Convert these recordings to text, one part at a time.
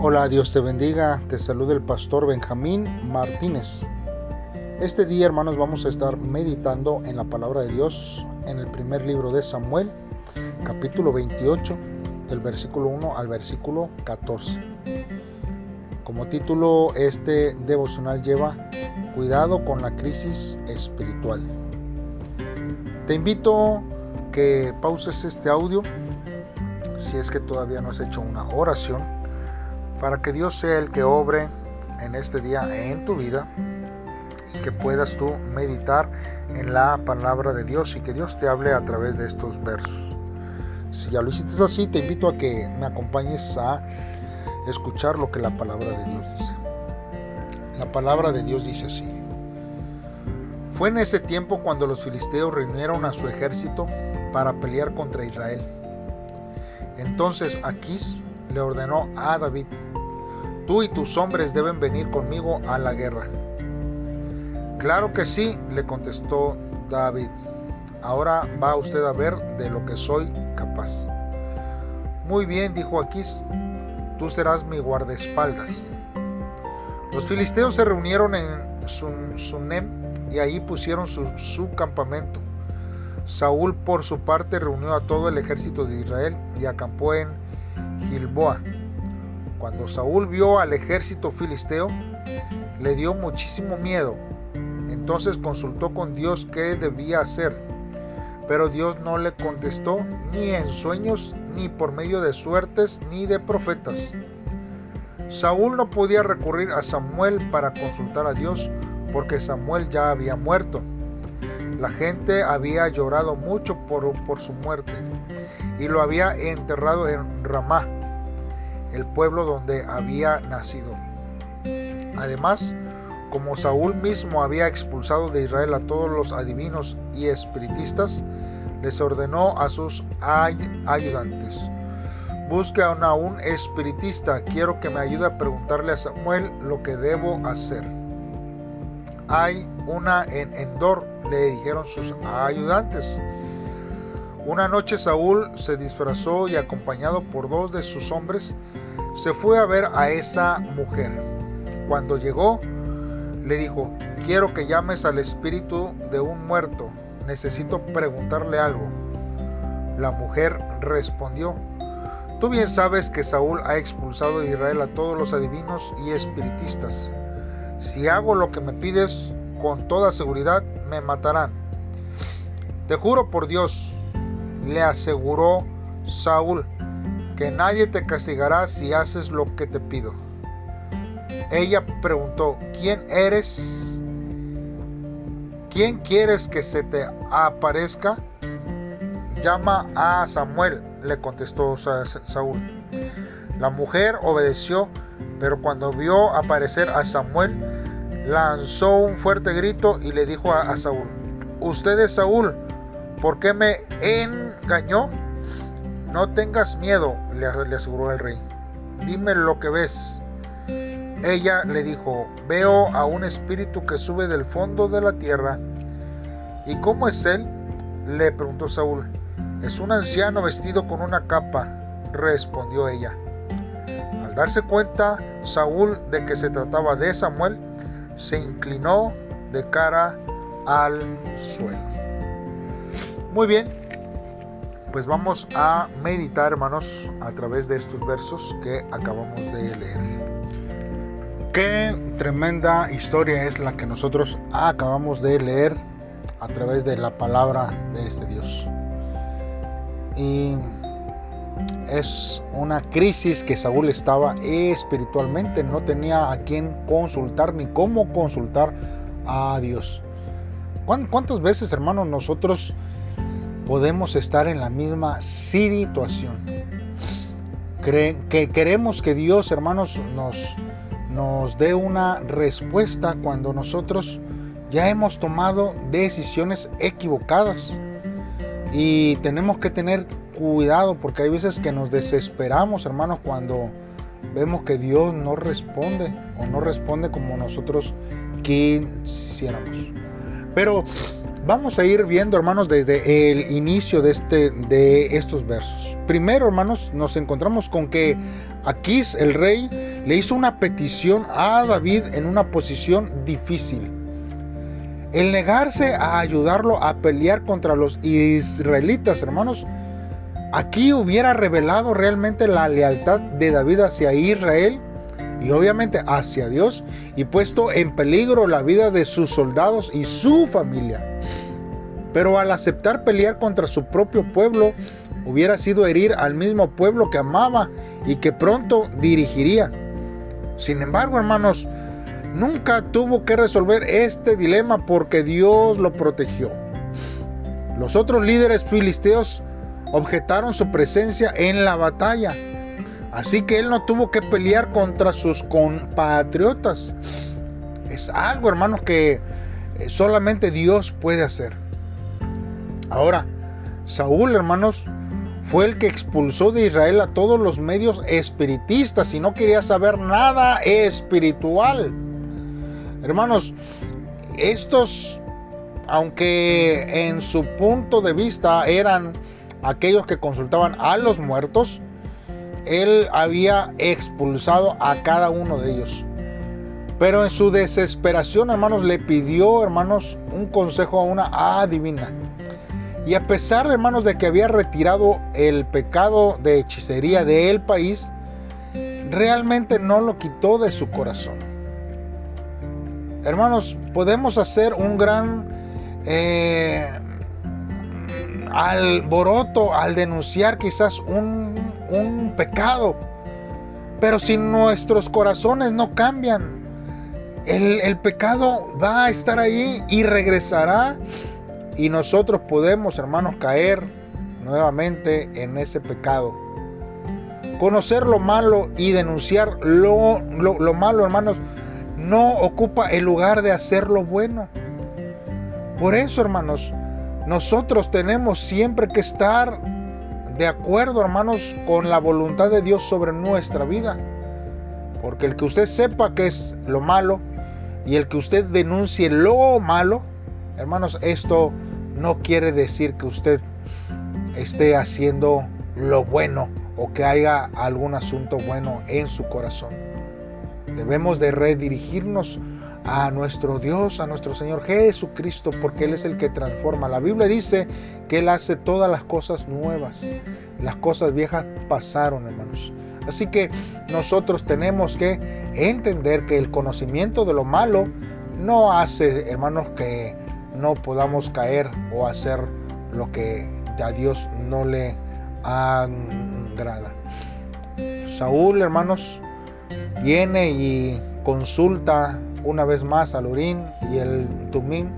Hola, Dios te bendiga. Te saluda el pastor Benjamín Martínez. Este día, hermanos, vamos a estar meditando en la palabra de Dios en el primer libro de Samuel, capítulo 28, del versículo 1 al versículo 14. Como título, este devocional lleva Cuidado con la crisis espiritual. Te invito que pauses este audio si es que todavía no has hecho una oración para que Dios sea el que obre en este día en tu vida y que puedas tú meditar en la palabra de Dios y que Dios te hable a través de estos versos. Si ya lo hiciste así, te invito a que me acompañes a escuchar lo que la palabra de Dios dice. La palabra de Dios dice así. Fue en ese tiempo cuando los filisteos reunieron a su ejército para pelear contra Israel. Entonces Aquís le ordenó a David, Tú y tus hombres deben venir conmigo a la guerra. Claro que sí, le contestó David. Ahora va usted a ver de lo que soy capaz. Muy bien, dijo Aquís, tú serás mi guardaespaldas. Los filisteos se reunieron en Sunem y ahí pusieron su, su campamento. Saúl por su parte reunió a todo el ejército de Israel y acampó en Gilboa. Cuando Saúl vio al ejército filisteo, le dio muchísimo miedo. Entonces consultó con Dios qué debía hacer. Pero Dios no le contestó ni en sueños, ni por medio de suertes, ni de profetas. Saúl no podía recurrir a Samuel para consultar a Dios porque Samuel ya había muerto. La gente había llorado mucho por, por su muerte y lo había enterrado en Ramá el pueblo donde había nacido. Además, como Saúl mismo había expulsado de Israel a todos los adivinos y espiritistas, les ordenó a sus ayudantes, busquen a un espiritista, quiero que me ayude a preguntarle a Samuel lo que debo hacer. Hay una en Endor, le dijeron sus ayudantes. Una noche Saúl se disfrazó y acompañado por dos de sus hombres, se fue a ver a esa mujer. Cuando llegó, le dijo, quiero que llames al espíritu de un muerto, necesito preguntarle algo. La mujer respondió, tú bien sabes que Saúl ha expulsado de Israel a todos los adivinos y espiritistas. Si hago lo que me pides, con toda seguridad me matarán. Te juro por Dios, le aseguró Saúl, que nadie te castigará si haces lo que te pido. Ella preguntó, ¿quién eres? ¿Quién quieres que se te aparezca? Llama a Samuel, le contestó Saúl. La mujer obedeció, pero cuando vio aparecer a Samuel, lanzó un fuerte grito y le dijo a, Saúl, usted es Saúl, ¿por qué me engañó? No tengas miedo, le aseguró el rey. Dime lo que ves. Ella le dijo, veo a un espíritu que sube del fondo de la tierra. ¿Y cómo es él? le preguntó Saúl. Es un anciano vestido con una capa, respondió ella. Al darse cuenta Saúl de que se trataba de Samuel, se inclinó de cara al suelo. Muy bien, pues vamos a meditar, hermanos, a través de estos versos que acabamos de leer. Qué tremenda historia es la que nosotros acabamos de leer a través de la palabra de este Dios. Y es una crisis que Saúl estaba espiritualmente, no tenía a quién consultar ni cómo consultar a Dios. ¿Cuántas veces, hermanos, nosotros podemos estar en la misma situación. que queremos que Dios, hermanos, nos, nos dé una respuesta cuando nosotros ya hemos tomado decisiones equivocadas. Y tenemos que tener cuidado porque hay veces que nos desesperamos, hermanos, cuando vemos que Dios no responde o no responde como nosotros quisiéramos. Pero Vamos a ir viendo, hermanos, desde el inicio de, este, de estos versos. Primero, hermanos, nos encontramos con que Aquís, el rey, le hizo una petición a David en una posición difícil. El negarse a ayudarlo a pelear contra los israelitas, hermanos, aquí hubiera revelado realmente la lealtad de David hacia Israel y obviamente hacia Dios y puesto en peligro la vida de sus soldados y su familia. Pero al aceptar pelear contra su propio pueblo, hubiera sido herir al mismo pueblo que amaba y que pronto dirigiría. Sin embargo, hermanos, nunca tuvo que resolver este dilema porque Dios lo protegió. Los otros líderes filisteos objetaron su presencia en la batalla, así que él no tuvo que pelear contra sus compatriotas. Es algo, hermanos, que eh, solamente Dios puede hacer. Ahora, Saúl, hermanos, fue el que expulsó de Israel a todos los medios espiritistas y no quería saber nada espiritual. Hermanos, estos, aunque en su punto de vista eran aquellos que consultaban a los muertos, él había expulsado a cada uno de ellos. Pero en su desesperación, hermanos, le pidió, hermanos, un consejo a una adivina. Y a pesar, hermanos, de que había retirado el pecado de hechicería del país, realmente no lo quitó de su corazón. Hermanos, podemos hacer un gran eh, alboroto al denunciar quizás un, pecado, pero si nuestros corazones no cambian, el, el, pecado va a estar ahí y regresará y nosotros podemos, hermanos, caer nuevamente en ese pecado. Conocer lo malo y denunciar lo, lo, lo malo, hermanos, no ocupa el lugar de hacer lo bueno. Por eso, hermanos, nosotros tenemos siempre que estar de acuerdo, hermanos, con la voluntad de Dios sobre nuestra vida. Porque el que usted sepa que es lo malo y el que usted denuncie lo malo, hermanos, esto no quiere decir que usted esté haciendo lo bueno o que haya algún asunto bueno en su corazón. Debemos de redirigirnos a nuestro Dios, a nuestro Señor Jesucristo, porque Él es el que transforma. La Biblia dice que Él hace todas las cosas nuevas. Las cosas viejas pasaron, hermanos. Así que nosotros tenemos que entender que el conocimiento de lo malo no hace, hermanos, que no podamos caer o hacer lo que a Dios no le agrada. Saúl, hermanos, viene y consulta una vez más al Urín y el Tumim,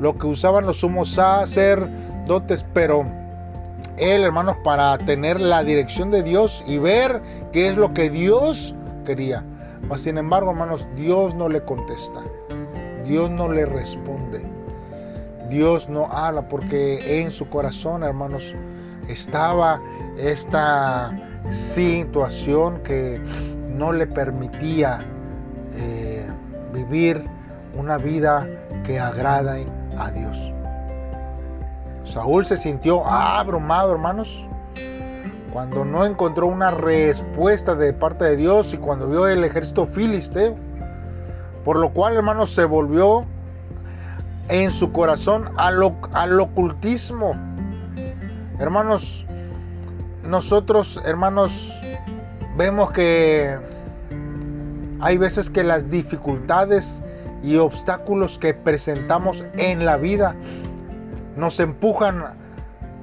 lo que usaban los sumos sacerdotes, pero él, hermanos, para tener la dirección de Dios y ver qué es lo que Dios quería. Mas, sin embargo, hermanos, Dios no le contesta. Dios no le responde. Dios no habla porque en su corazón, hermanos, estaba esta situación que no le permitía eh, vivir una vida que agrade a Dios. Saúl se sintió abrumado, hermanos, cuando no encontró una respuesta de parte de Dios y cuando vio el ejército filisteo. Por lo cual, hermanos, se volvió en su corazón al, ocultismo. Hermanos, nosotros, hermanos, vemos que hay veces que las dificultades y obstáculos que presentamos en la vida nos empujan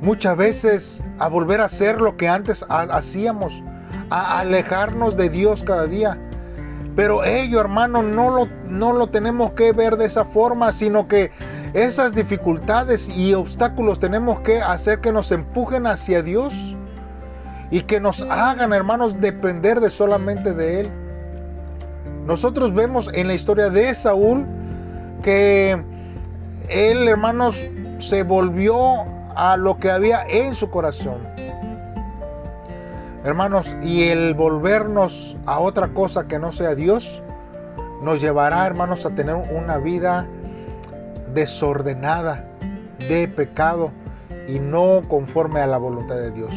muchas veces a volver a hacer lo que antes hacíamos, a alejarnos de Dios cada día. Pero ello, hermano, no lo, no lo tenemos que ver de esa forma, sino que esas dificultades y obstáculos tenemos que hacer que nos empujen hacia Dios y que nos hagan, hermanos, depender de solamente de Él. Nosotros vemos en la historia de Saúl que él, hermanos, se volvió a lo que había en su corazón. Hermanos, y el volvernos a otra cosa que no sea Dios, nos llevará, hermanos, a tener una vida desordenada, de pecado y no conforme a la voluntad de Dios.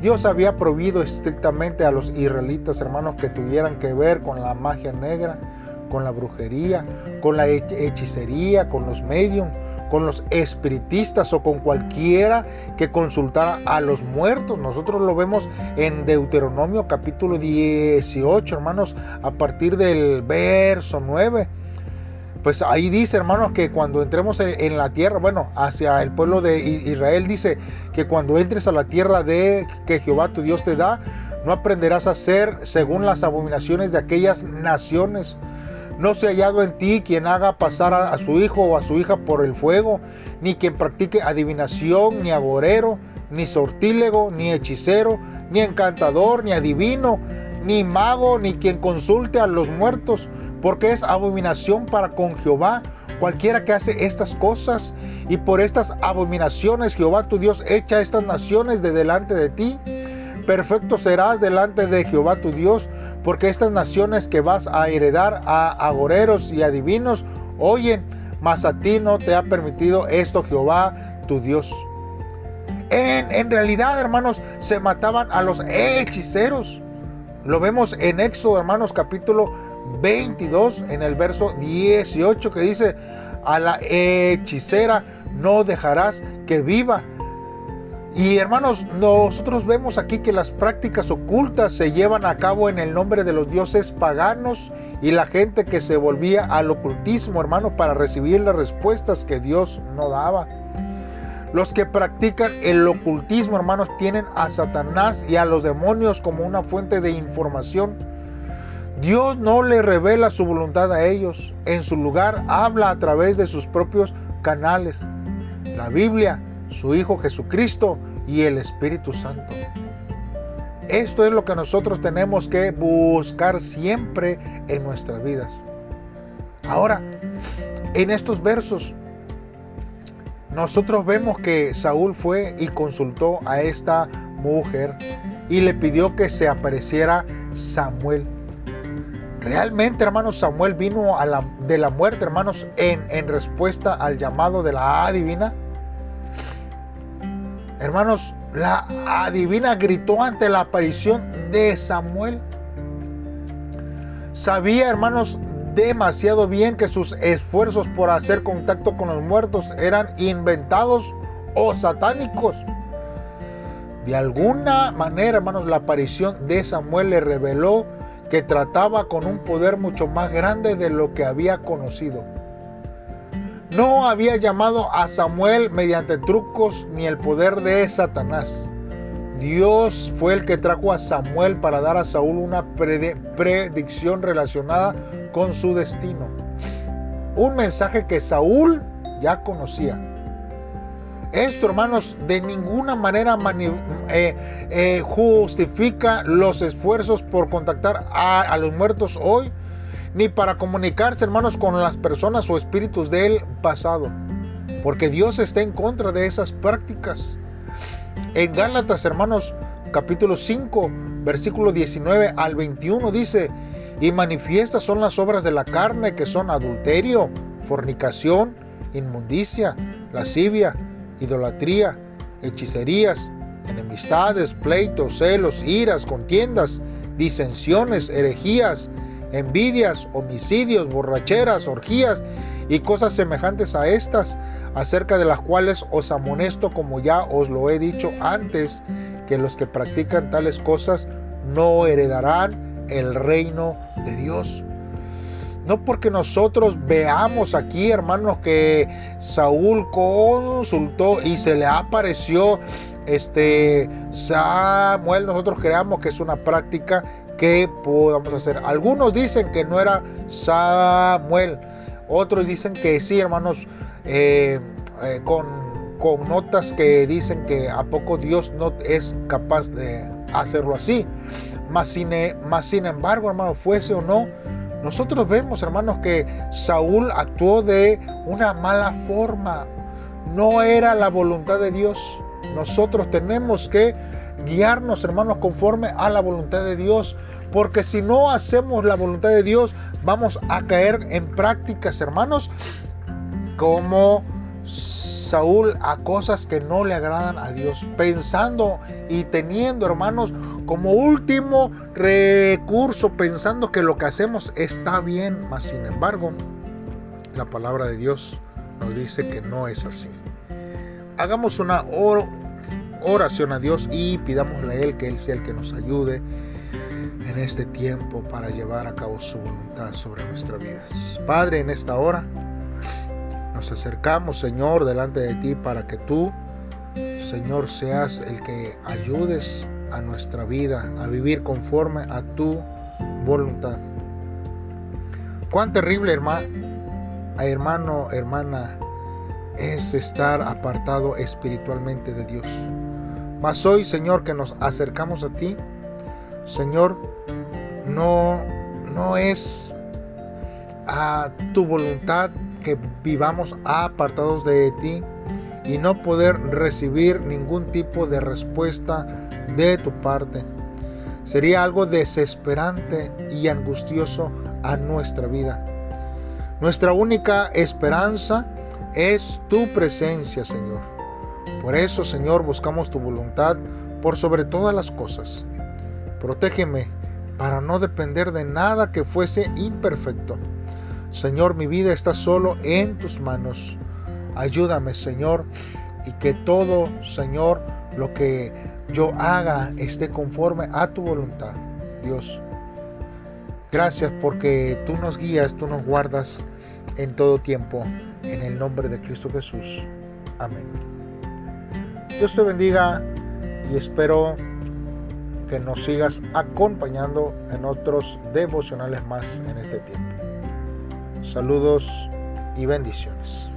Dios había prohibido estrictamente a los israelitas, hermanos, que tuvieran que ver con la magia negra, con la brujería, con la hechicería, con los medios, con los espiritistas o con cualquiera que consultara a los muertos. Nosotros lo vemos en Deuteronomio capítulo 18, hermanos, a partir del verso 9 pues ahí dice, hermanos, que cuando entremos en, la tierra, bueno, hacia el pueblo de Israel, dice que cuando entres a la tierra de que Jehová tu Dios te da, no aprenderás a hacer según las abominaciones de aquellas naciones. No se ha hallado en ti quien haga pasar a, su hijo o a su hija por el fuego, ni quien practique adivinación, ni agorero, ni sortílego, ni hechicero, ni encantador, ni adivino, ni mago, ni quien consulte a los muertos porque es abominación para con Jehová cualquiera que hace estas cosas, y por estas abominaciones Jehová tu Dios echa estas naciones de delante de ti. Perfecto serás delante de Jehová tu Dios, porque estas naciones que vas a heredar a agoreros y adivinos oyen, mas a ti no te ha permitido esto Jehová tu Dios. En, en realidad, hermanos, se mataban a los hechiceros. Lo vemos en Éxodo, hermanos, capítulo 22 en el verso 18 que dice, a la hechicera no dejarás que viva. Y hermanos, nosotros vemos aquí que las prácticas ocultas se llevan a cabo en el nombre de los dioses paganos y la gente que se volvía al ocultismo, hermanos, para recibir las respuestas que Dios no daba. Los que practican el ocultismo, hermanos, tienen a Satanás y a los demonios como una fuente de información Dios no le revela su voluntad a ellos. En su lugar habla a través de sus propios canales. La Biblia, su Hijo Jesucristo y el Espíritu Santo. Esto es lo que nosotros tenemos que buscar siempre en nuestras vidas. Ahora, en estos versos, nosotros vemos que Saúl fue y consultó a esta mujer y le pidió que se apareciera Samuel. Realmente, hermanos, Samuel vino a la, de la muerte, hermanos, en, en respuesta al llamado de la adivina. Hermanos, la adivina gritó ante la aparición de Samuel. Sabía, hermanos, demasiado bien que sus esfuerzos por hacer contacto con los muertos eran inventados o satánicos. De alguna manera, hermanos, la aparición de Samuel le reveló que trataba con un poder mucho más grande de lo que había conocido. No había llamado a Samuel mediante trucos ni el poder de Satanás. Dios fue el que trajo a Samuel para dar a Saúl una predicción relacionada con su destino. Un mensaje que Saúl ya conocía. Esto, hermanos, de ninguna manera eh, eh, justifica los esfuerzos por contactar a, los muertos hoy, ni para comunicarse, hermanos, con las personas o espíritus del pasado. Porque Dios está en contra de esas prácticas. En Gálatas, hermanos, capítulo 5, versículo 19 al 21 dice, y manifiestas son las obras de la carne que son adulterio, fornicación, inmundicia, lascivia, idolatría, hechicerías, enemistades, pleitos, celos, iras, contiendas, disensiones, herejías, envidias, homicidios, borracheras, orgías y cosas semejantes a estas, acerca de las cuales os amonesto como ya os lo he dicho antes, que los que practican tales cosas no heredarán el reino de Dios. No porque nosotros veamos aquí, hermanos, que Saúl consultó y se le apareció este Samuel, nosotros creamos que es una práctica que podamos hacer. Algunos dicen que no era Samuel, otros dicen que sí, hermanos, eh, eh, con, con notas que dicen que a poco Dios no es capaz de hacerlo así. Más sin, más sin embargo, hermano, fuese o no, nosotros vemos, hermanos, que Saúl actuó de una mala forma. No era la voluntad de Dios. Nosotros tenemos que guiarnos, hermanos, conforme a la voluntad de Dios. Porque si no hacemos la voluntad de Dios, vamos a caer en prácticas, hermanos, como Saúl a cosas que no le agradan a Dios, pensando y teniendo, hermanos, como último recurso, pensando que lo que hacemos está bien, mas sin embargo, la palabra de Dios nos dice que no es así. Hagamos una oración a Dios y pidámosle a Él que Él sea el que nos ayude en este tiempo para llevar a cabo su voluntad sobre nuestras vidas. Padre, en esta hora nos acercamos, Señor, delante de ti para que tú, Señor, seas el que ayudes a nuestra vida a vivir conforme a tu voluntad. Cuán terrible, hermano, hermano, hermana, es estar apartado espiritualmente de Dios. Mas hoy, Señor, que nos acercamos a ti, Señor, no, no es a tu voluntad que vivamos apartados de ti y no poder recibir ningún tipo de respuesta de tu parte. Sería algo desesperante y angustioso a nuestra vida. Nuestra única esperanza es tu presencia, Señor. Por eso, Señor, buscamos tu voluntad por sobre todas las cosas. Protégeme para no depender de nada que fuese imperfecto. Señor, mi vida está solo en tus manos. Ayúdame, Señor, y que todo, Señor, lo que yo haga esté conforme a tu voluntad. Dios, gracias porque tú nos guías, tú nos guardas en todo tiempo. En el nombre de Cristo Jesús. Amén. Dios te bendiga y espero que nos sigas acompañando en otros devocionales más en este tiempo. Saludos y bendiciones.